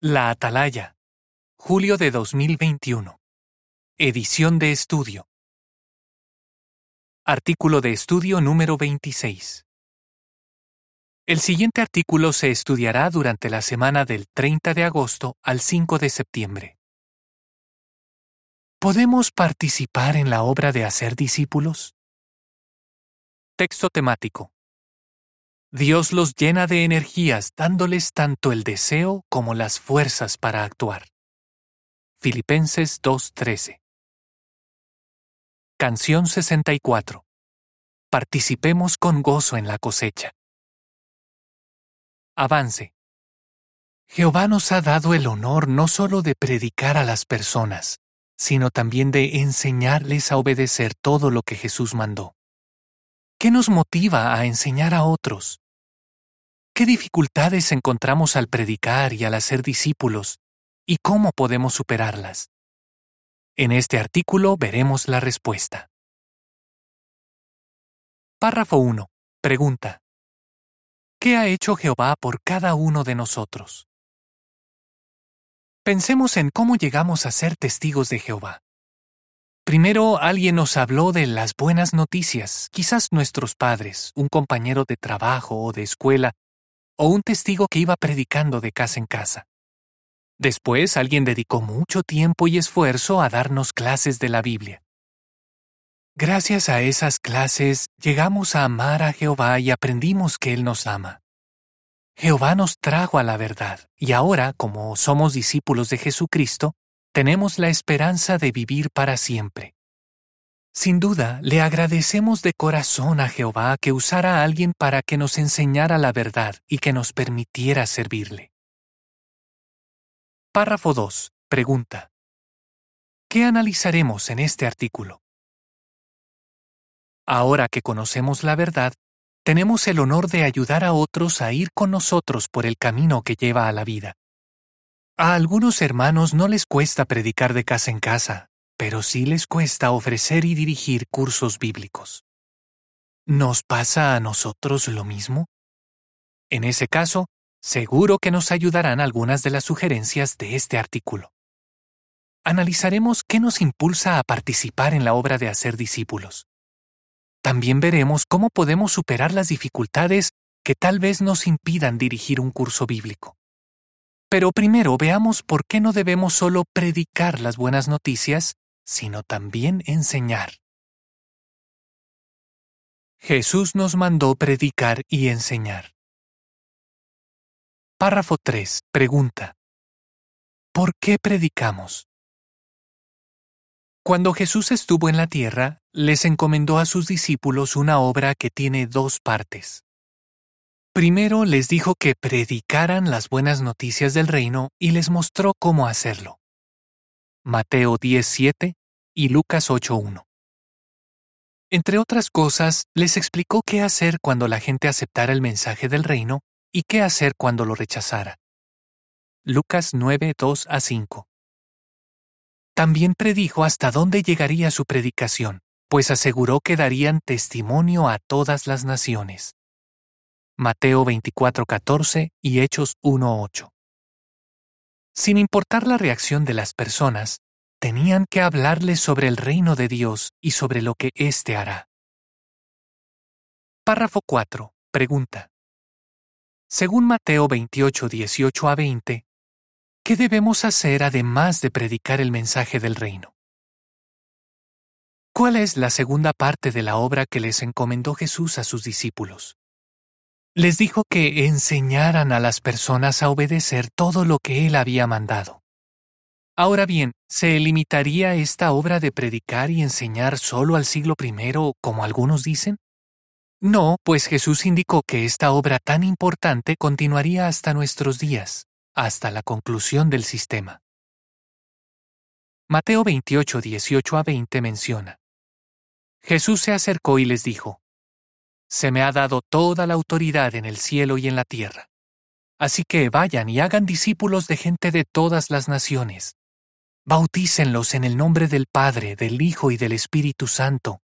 La Atalaya. Julio de 2021. Edición de estudio. Artículo de estudio número 26. El siguiente artículo se estudiará durante la semana del 30 de agosto al 5 de septiembre. ¿Podemos participar en la obra de hacer discípulos? Texto temático. Dios los llena de energías dándoles tanto el deseo como las fuerzas para actuar. Filipenses 2.13 Canción 64 Participemos con gozo en la cosecha. Avance. Jehová nos ha dado el honor no solo de predicar a las personas, sino también de enseñarles a obedecer todo lo que Jesús mandó. ¿Qué nos motiva a enseñar a otros? ¿Qué dificultades encontramos al predicar y al hacer discípulos? ¿Y cómo podemos superarlas? En este artículo veremos la respuesta. Párrafo 1. Pregunta. ¿Qué ha hecho Jehová por cada uno de nosotros? Pensemos en cómo llegamos a ser testigos de Jehová. Primero alguien nos habló de las buenas noticias, quizás nuestros padres, un compañero de trabajo o de escuela, o un testigo que iba predicando de casa en casa. Después alguien dedicó mucho tiempo y esfuerzo a darnos clases de la Biblia. Gracias a esas clases llegamos a amar a Jehová y aprendimos que Él nos ama. Jehová nos trajo a la verdad, y ahora, como somos discípulos de Jesucristo, tenemos la esperanza de vivir para siempre. Sin duda, le agradecemos de corazón a Jehová que usara a alguien para que nos enseñara la verdad y que nos permitiera servirle. Párrafo 2. Pregunta. ¿Qué analizaremos en este artículo? Ahora que conocemos la verdad, tenemos el honor de ayudar a otros a ir con nosotros por el camino que lleva a la vida. A algunos hermanos no les cuesta predicar de casa en casa, pero sí les cuesta ofrecer y dirigir cursos bíblicos. ¿Nos pasa a nosotros lo mismo? En ese caso, seguro que nos ayudarán algunas de las sugerencias de este artículo. Analizaremos qué nos impulsa a participar en la obra de hacer discípulos. También veremos cómo podemos superar las dificultades que tal vez nos impidan dirigir un curso bíblico. Pero primero veamos por qué no debemos solo predicar las buenas noticias, sino también enseñar. Jesús nos mandó predicar y enseñar. Párrafo 3. Pregunta. ¿Por qué predicamos? Cuando Jesús estuvo en la tierra, les encomendó a sus discípulos una obra que tiene dos partes. Primero les dijo que predicaran las buenas noticias del reino y les mostró cómo hacerlo. Mateo 10.7 y Lucas 8.1. Entre otras cosas, les explicó qué hacer cuando la gente aceptara el mensaje del reino y qué hacer cuando lo rechazara. Lucas 9.2 a 5. También predijo hasta dónde llegaría su predicación, pues aseguró que darían testimonio a todas las naciones. Mateo 24:14 y Hechos 1:8. Sin importar la reacción de las personas, tenían que hablarles sobre el reino de Dios y sobre lo que éste hará. Párrafo 4. Pregunta. Según Mateo 28, 18 a 20, ¿qué debemos hacer además de predicar el mensaje del reino? ¿Cuál es la segunda parte de la obra que les encomendó Jesús a sus discípulos? Les dijo que enseñaran a las personas a obedecer todo lo que él había mandado. Ahora bien, ¿se limitaría esta obra de predicar y enseñar solo al siglo I, como algunos dicen? No, pues Jesús indicó que esta obra tan importante continuaría hasta nuestros días, hasta la conclusión del sistema. Mateo 28, 18 a 20 menciona. Jesús se acercó y les dijo, se me ha dado toda la autoridad en el cielo y en la tierra. Así que vayan y hagan discípulos de gente de todas las naciones. Bautícenlos en el nombre del Padre, del Hijo y del Espíritu Santo.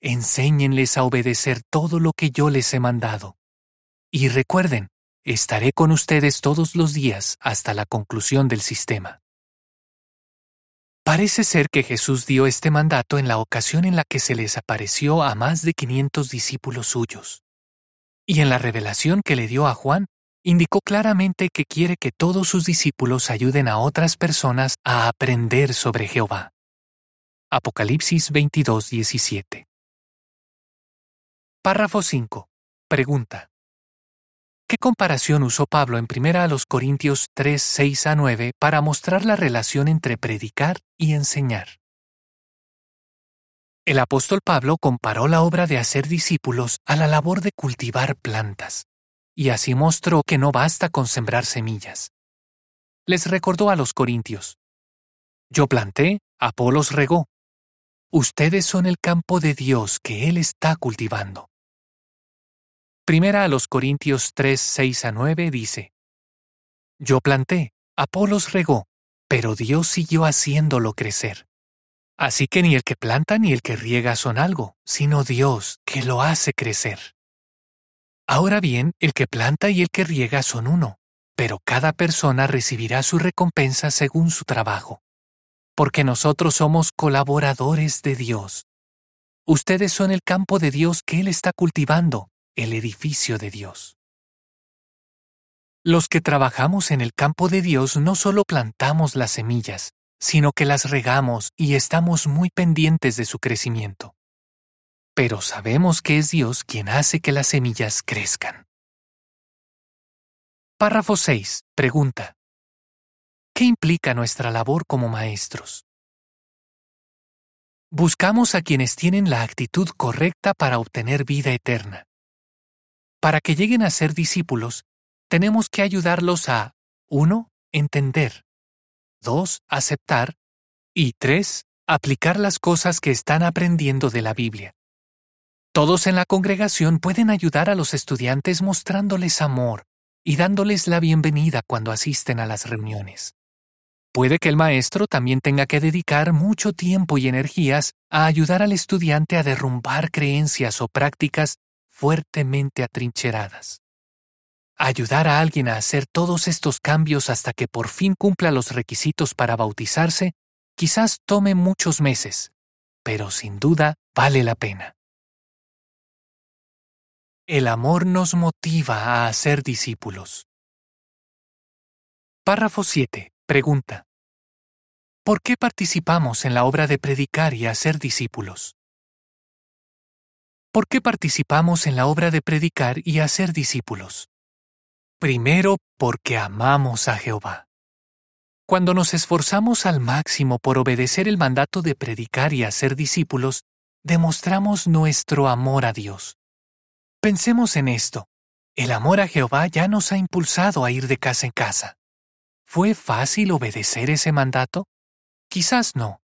Enséñenles a obedecer todo lo que yo les he mandado. Y recuerden, estaré con ustedes todos los días hasta la conclusión del sistema. Parece ser que Jesús dio este mandato en la ocasión en la que se les apareció a más de 500 discípulos suyos. Y en la revelación que le dio a Juan, indicó claramente que quiere que todos sus discípulos ayuden a otras personas a aprender sobre Jehová. Apocalipsis 22, 17. Párrafo 5. Pregunta. ¿Qué comparación usó Pablo en 1 Corintios 3, 6 a 9 para mostrar la relación entre predicar y enseñar? El apóstol Pablo comparó la obra de hacer discípulos a la labor de cultivar plantas, y así mostró que no basta con sembrar semillas. Les recordó a los corintios, Yo planté, Apolos regó. Ustedes son el campo de Dios que Él está cultivando. Primera a los Corintios 3, 6 a 9 dice, Yo planté, Apolos regó, pero Dios siguió haciéndolo crecer. Así que ni el que planta ni el que riega son algo, sino Dios que lo hace crecer. Ahora bien, el que planta y el que riega son uno, pero cada persona recibirá su recompensa según su trabajo. Porque nosotros somos colaboradores de Dios. Ustedes son el campo de Dios que Él está cultivando el edificio de Dios. Los que trabajamos en el campo de Dios no solo plantamos las semillas, sino que las regamos y estamos muy pendientes de su crecimiento. Pero sabemos que es Dios quien hace que las semillas crezcan. Párrafo 6. Pregunta. ¿Qué implica nuestra labor como maestros? Buscamos a quienes tienen la actitud correcta para obtener vida eterna. Para que lleguen a ser discípulos, tenemos que ayudarlos a 1. Entender. 2. Aceptar. Y 3. Aplicar las cosas que están aprendiendo de la Biblia. Todos en la congregación pueden ayudar a los estudiantes mostrándoles amor y dándoles la bienvenida cuando asisten a las reuniones. Puede que el maestro también tenga que dedicar mucho tiempo y energías a ayudar al estudiante a derrumbar creencias o prácticas fuertemente atrincheradas. Ayudar a alguien a hacer todos estos cambios hasta que por fin cumpla los requisitos para bautizarse quizás tome muchos meses, pero sin duda vale la pena. El amor nos motiva a hacer discípulos. Párrafo 7. Pregunta. ¿Por qué participamos en la obra de predicar y hacer discípulos? ¿Por qué participamos en la obra de predicar y hacer discípulos? Primero, porque amamos a Jehová. Cuando nos esforzamos al máximo por obedecer el mandato de predicar y hacer discípulos, demostramos nuestro amor a Dios. Pensemos en esto. El amor a Jehová ya nos ha impulsado a ir de casa en casa. ¿Fue fácil obedecer ese mandato? Quizás no.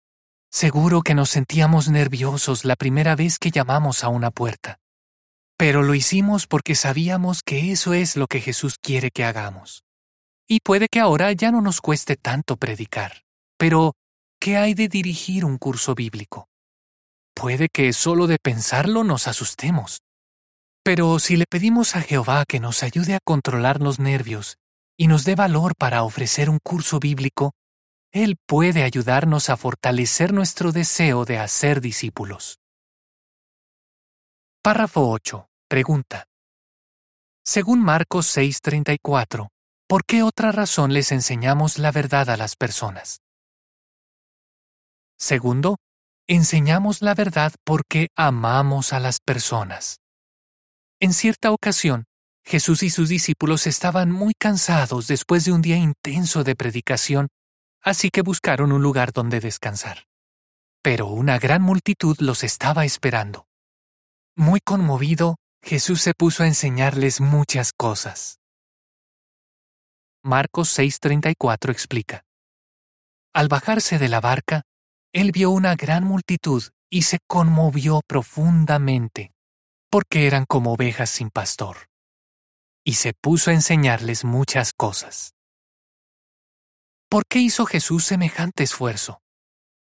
Seguro que nos sentíamos nerviosos la primera vez que llamamos a una puerta. Pero lo hicimos porque sabíamos que eso es lo que Jesús quiere que hagamos. Y puede que ahora ya no nos cueste tanto predicar. Pero, ¿qué hay de dirigir un curso bíblico? Puede que solo de pensarlo nos asustemos. Pero si le pedimos a Jehová que nos ayude a controlar los nervios y nos dé valor para ofrecer un curso bíblico, él puede ayudarnos a fortalecer nuestro deseo de hacer discípulos. Párrafo 8. Pregunta. Según Marcos 6:34, ¿por qué otra razón les enseñamos la verdad a las personas? Segundo, enseñamos la verdad porque amamos a las personas. En cierta ocasión, Jesús y sus discípulos estaban muy cansados después de un día intenso de predicación así que buscaron un lugar donde descansar. Pero una gran multitud los estaba esperando. Muy conmovido, Jesús se puso a enseñarles muchas cosas. Marcos 6:34 explica. Al bajarse de la barca, él vio una gran multitud y se conmovió profundamente, porque eran como ovejas sin pastor. Y se puso a enseñarles muchas cosas. ¿Por qué hizo Jesús semejante esfuerzo?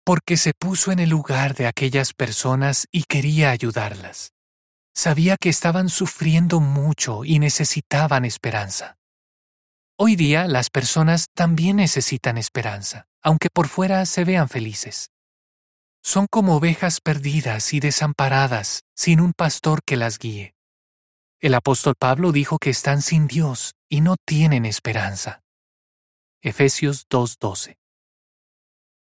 Porque se puso en el lugar de aquellas personas y quería ayudarlas. Sabía que estaban sufriendo mucho y necesitaban esperanza. Hoy día las personas también necesitan esperanza, aunque por fuera se vean felices. Son como ovejas perdidas y desamparadas, sin un pastor que las guíe. El apóstol Pablo dijo que están sin Dios y no tienen esperanza. Efesios 2:12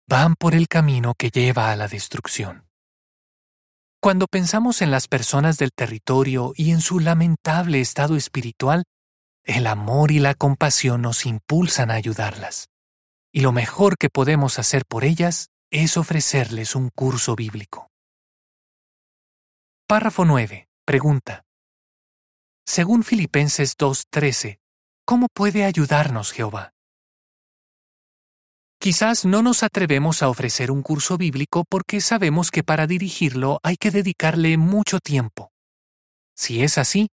Van por el camino que lleva a la destrucción. Cuando pensamos en las personas del territorio y en su lamentable estado espiritual, el amor y la compasión nos impulsan a ayudarlas. Y lo mejor que podemos hacer por ellas es ofrecerles un curso bíblico. Párrafo 9. Pregunta. Según Filipenses 2.13, ¿cómo puede ayudarnos Jehová? Quizás no nos atrevemos a ofrecer un curso bíblico porque sabemos que para dirigirlo hay que dedicarle mucho tiempo. Si es así,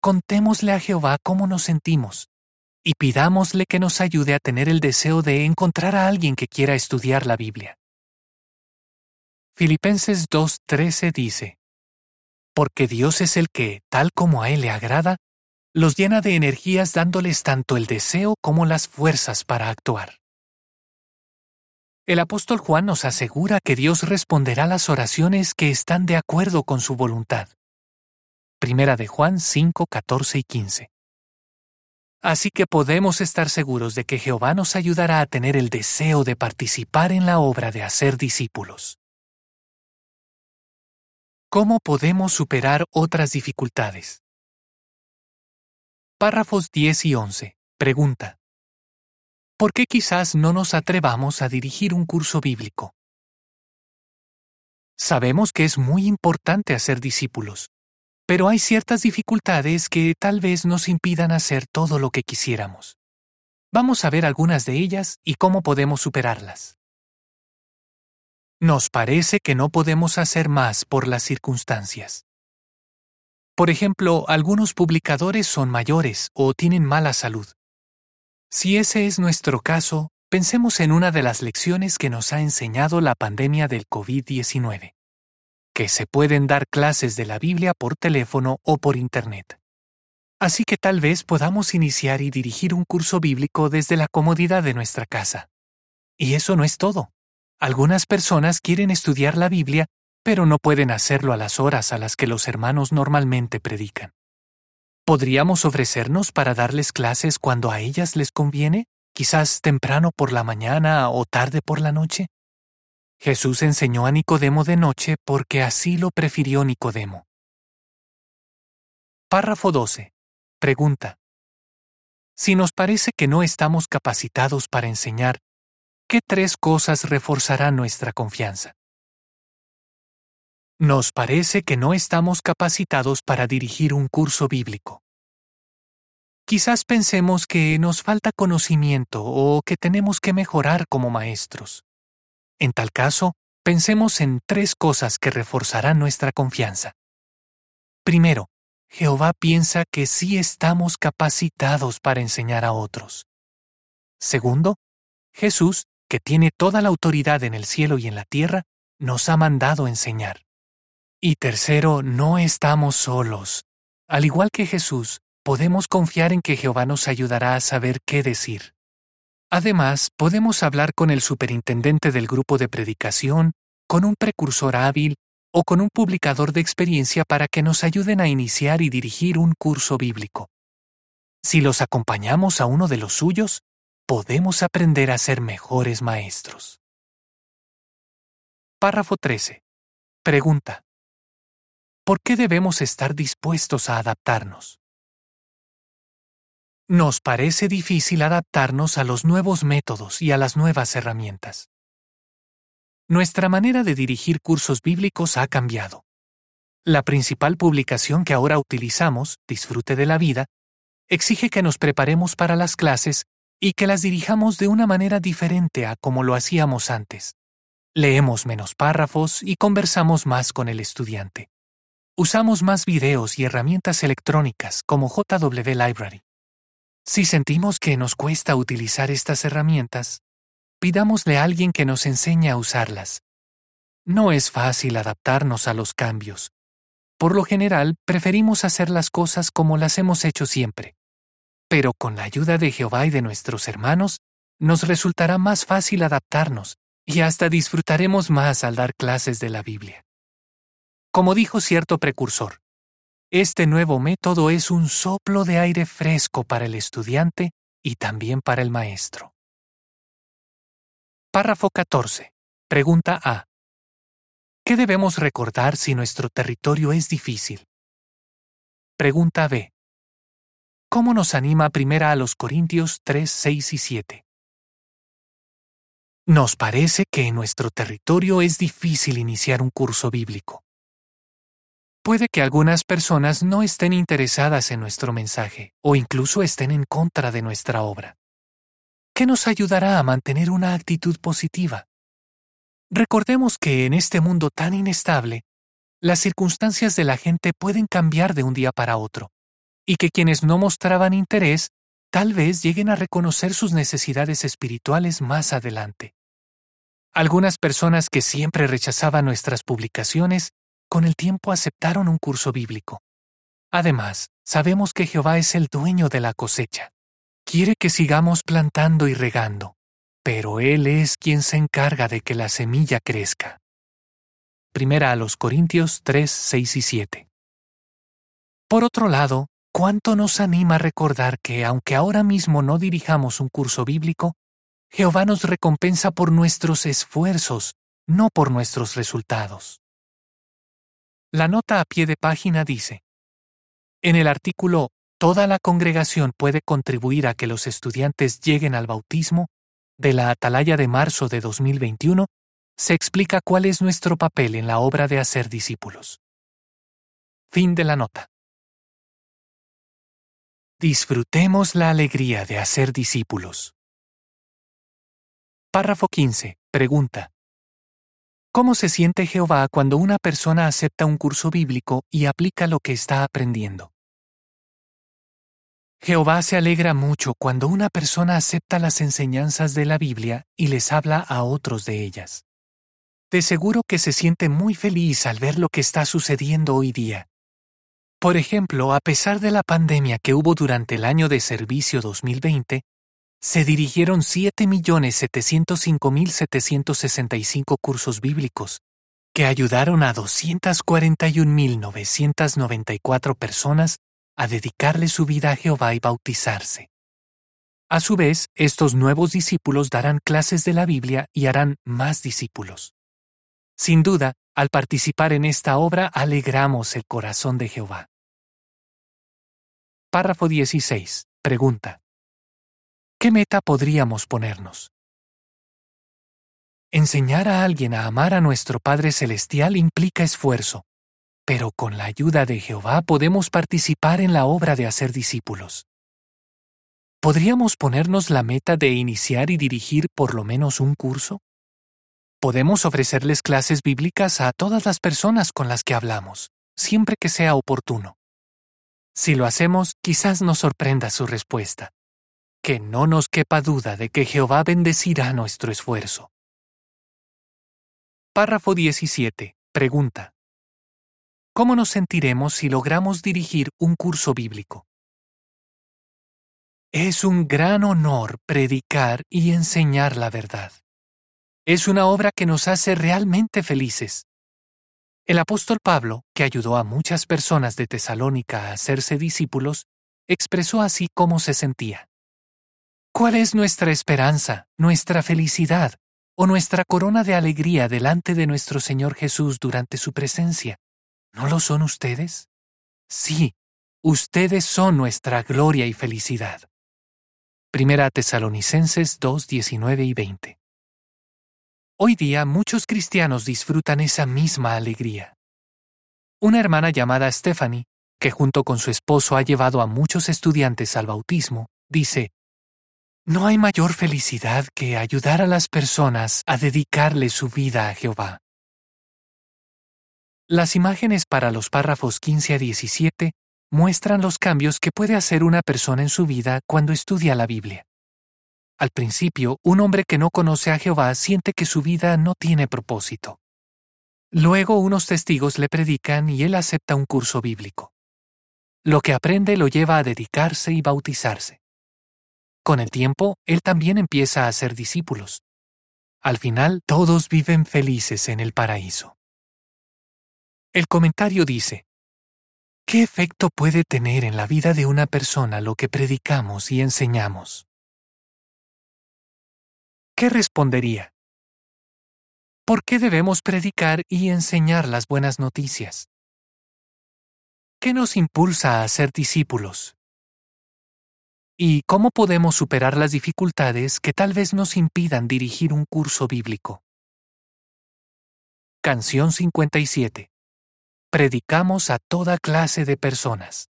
contémosle a Jehová cómo nos sentimos y pidámosle que nos ayude a tener el deseo de encontrar a alguien que quiera estudiar la Biblia. Filipenses 2.13 dice, Porque Dios es el que, tal como a Él le agrada, los llena de energías dándoles tanto el deseo como las fuerzas para actuar. El apóstol Juan nos asegura que Dios responderá las oraciones que están de acuerdo con su voluntad. Primera de Juan 5, 14 y 15. Así que podemos estar seguros de que Jehová nos ayudará a tener el deseo de participar en la obra de hacer discípulos. ¿Cómo podemos superar otras dificultades? Párrafos 10 y 11. Pregunta. ¿Por qué quizás no nos atrevamos a dirigir un curso bíblico? Sabemos que es muy importante hacer discípulos, pero hay ciertas dificultades que tal vez nos impidan hacer todo lo que quisiéramos. Vamos a ver algunas de ellas y cómo podemos superarlas. Nos parece que no podemos hacer más por las circunstancias. Por ejemplo, algunos publicadores son mayores o tienen mala salud. Si ese es nuestro caso, pensemos en una de las lecciones que nos ha enseñado la pandemia del COVID-19, que se pueden dar clases de la Biblia por teléfono o por Internet. Así que tal vez podamos iniciar y dirigir un curso bíblico desde la comodidad de nuestra casa. Y eso no es todo. Algunas personas quieren estudiar la Biblia, pero no pueden hacerlo a las horas a las que los hermanos normalmente predican. ¿Podríamos ofrecernos para darles clases cuando a ellas les conviene? Quizás temprano por la mañana o tarde por la noche. Jesús enseñó a Nicodemo de noche porque así lo prefirió Nicodemo. Párrafo 12. Pregunta. Si nos parece que no estamos capacitados para enseñar, ¿qué tres cosas reforzarán nuestra confianza? Nos parece que no estamos capacitados para dirigir un curso bíblico. Quizás pensemos que nos falta conocimiento o que tenemos que mejorar como maestros. En tal caso, pensemos en tres cosas que reforzarán nuestra confianza. Primero, Jehová piensa que sí estamos capacitados para enseñar a otros. Segundo, Jesús que tiene toda la autoridad en el cielo y en la tierra, nos ha mandado enseñar. Y tercero, no estamos solos. Al igual que Jesús, podemos confiar en que Jehová nos ayudará a saber qué decir. Además, podemos hablar con el superintendente del grupo de predicación, con un precursor hábil o con un publicador de experiencia para que nos ayuden a iniciar y dirigir un curso bíblico. Si los acompañamos a uno de los suyos, podemos aprender a ser mejores maestros. Párrafo 13. Pregunta. ¿Por qué debemos estar dispuestos a adaptarnos? Nos parece difícil adaptarnos a los nuevos métodos y a las nuevas herramientas. Nuestra manera de dirigir cursos bíblicos ha cambiado. La principal publicación que ahora utilizamos, Disfrute de la Vida, exige que nos preparemos para las clases y que las dirijamos de una manera diferente a como lo hacíamos antes. Leemos menos párrafos y conversamos más con el estudiante. Usamos más videos y herramientas electrónicas como JW Library. Si sentimos que nos cuesta utilizar estas herramientas, pidámosle a alguien que nos enseñe a usarlas. No es fácil adaptarnos a los cambios, por lo general preferimos hacer las cosas como las hemos hecho siempre. Pero con la ayuda de Jehová y de nuestros hermanos, nos resultará más fácil adaptarnos y hasta disfrutaremos más al dar clases de la Biblia. Como dijo cierto precursor, este nuevo método es un soplo de aire fresco para el estudiante y también para el maestro. Párrafo 14. Pregunta A. ¿Qué debemos recordar si nuestro territorio es difícil? Pregunta B. ¿Cómo nos anima primera a los Corintios 3, 6 y 7? Nos parece que en nuestro territorio es difícil iniciar un curso bíblico. Puede que algunas personas no estén interesadas en nuestro mensaje o incluso estén en contra de nuestra obra. ¿Qué nos ayudará a mantener una actitud positiva? Recordemos que en este mundo tan inestable, las circunstancias de la gente pueden cambiar de un día para otro, y que quienes no mostraban interés tal vez lleguen a reconocer sus necesidades espirituales más adelante. Algunas personas que siempre rechazaban nuestras publicaciones, con el tiempo aceptaron un curso bíblico. Además, sabemos que Jehová es el dueño de la cosecha. Quiere que sigamos plantando y regando, pero Él es quien se encarga de que la semilla crezca. Primera a los Corintios 3, 6 y 7. Por otro lado, ¿cuánto nos anima recordar que, aunque ahora mismo no dirijamos un curso bíblico, Jehová nos recompensa por nuestros esfuerzos, no por nuestros resultados? La nota a pie de página dice, en el artículo Toda la congregación puede contribuir a que los estudiantes lleguen al bautismo de la Atalaya de marzo de 2021, se explica cuál es nuestro papel en la obra de hacer discípulos. Fin de la nota. Disfrutemos la alegría de hacer discípulos. Párrafo 15. Pregunta. ¿Cómo se siente Jehová cuando una persona acepta un curso bíblico y aplica lo que está aprendiendo? Jehová se alegra mucho cuando una persona acepta las enseñanzas de la Biblia y les habla a otros de ellas. De seguro que se siente muy feliz al ver lo que está sucediendo hoy día. Por ejemplo, a pesar de la pandemia que hubo durante el año de servicio 2020, se dirigieron 7.705.765 cursos bíblicos, que ayudaron a 241.994 personas a dedicarle su vida a Jehová y bautizarse. A su vez, estos nuevos discípulos darán clases de la Biblia y harán más discípulos. Sin duda, al participar en esta obra alegramos el corazón de Jehová. Párrafo 16. Pregunta. ¿Qué meta podríamos ponernos? Enseñar a alguien a amar a nuestro Padre Celestial implica esfuerzo, pero con la ayuda de Jehová podemos participar en la obra de hacer discípulos. ¿Podríamos ponernos la meta de iniciar y dirigir por lo menos un curso? Podemos ofrecerles clases bíblicas a todas las personas con las que hablamos, siempre que sea oportuno. Si lo hacemos, quizás nos sorprenda su respuesta. Que no nos quepa duda de que Jehová bendecirá nuestro esfuerzo. Párrafo 17. Pregunta. ¿Cómo nos sentiremos si logramos dirigir un curso bíblico? Es un gran honor predicar y enseñar la verdad. Es una obra que nos hace realmente felices. El apóstol Pablo, que ayudó a muchas personas de Tesalónica a hacerse discípulos, expresó así cómo se sentía. ¿Cuál es nuestra esperanza, nuestra felicidad o nuestra corona de alegría delante de nuestro Señor Jesús durante su presencia? ¿No lo son ustedes? Sí, ustedes son nuestra gloria y felicidad. Primera Tesalonicenses 2, 19 y 20. Hoy día muchos cristianos disfrutan esa misma alegría. Una hermana llamada Stephanie, que junto con su esposo ha llevado a muchos estudiantes al bautismo, dice, No hay mayor felicidad que ayudar a las personas a dedicarle su vida a Jehová. Las imágenes para los párrafos 15 a 17 muestran los cambios que puede hacer una persona en su vida cuando estudia la Biblia. Al principio, un hombre que no conoce a Jehová siente que su vida no tiene propósito. Luego unos testigos le predican y él acepta un curso bíblico. Lo que aprende lo lleva a dedicarse y bautizarse. Con el tiempo, él también empieza a hacer discípulos. Al final, todos viven felices en el paraíso. El comentario dice, ¿Qué efecto puede tener en la vida de una persona lo que predicamos y enseñamos? ¿Qué respondería? ¿Por qué debemos predicar y enseñar las buenas noticias? ¿Qué nos impulsa a ser discípulos? ¿Y cómo podemos superar las dificultades que tal vez nos impidan dirigir un curso bíblico? Canción 57. Predicamos a toda clase de personas.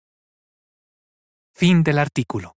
Fin del artículo.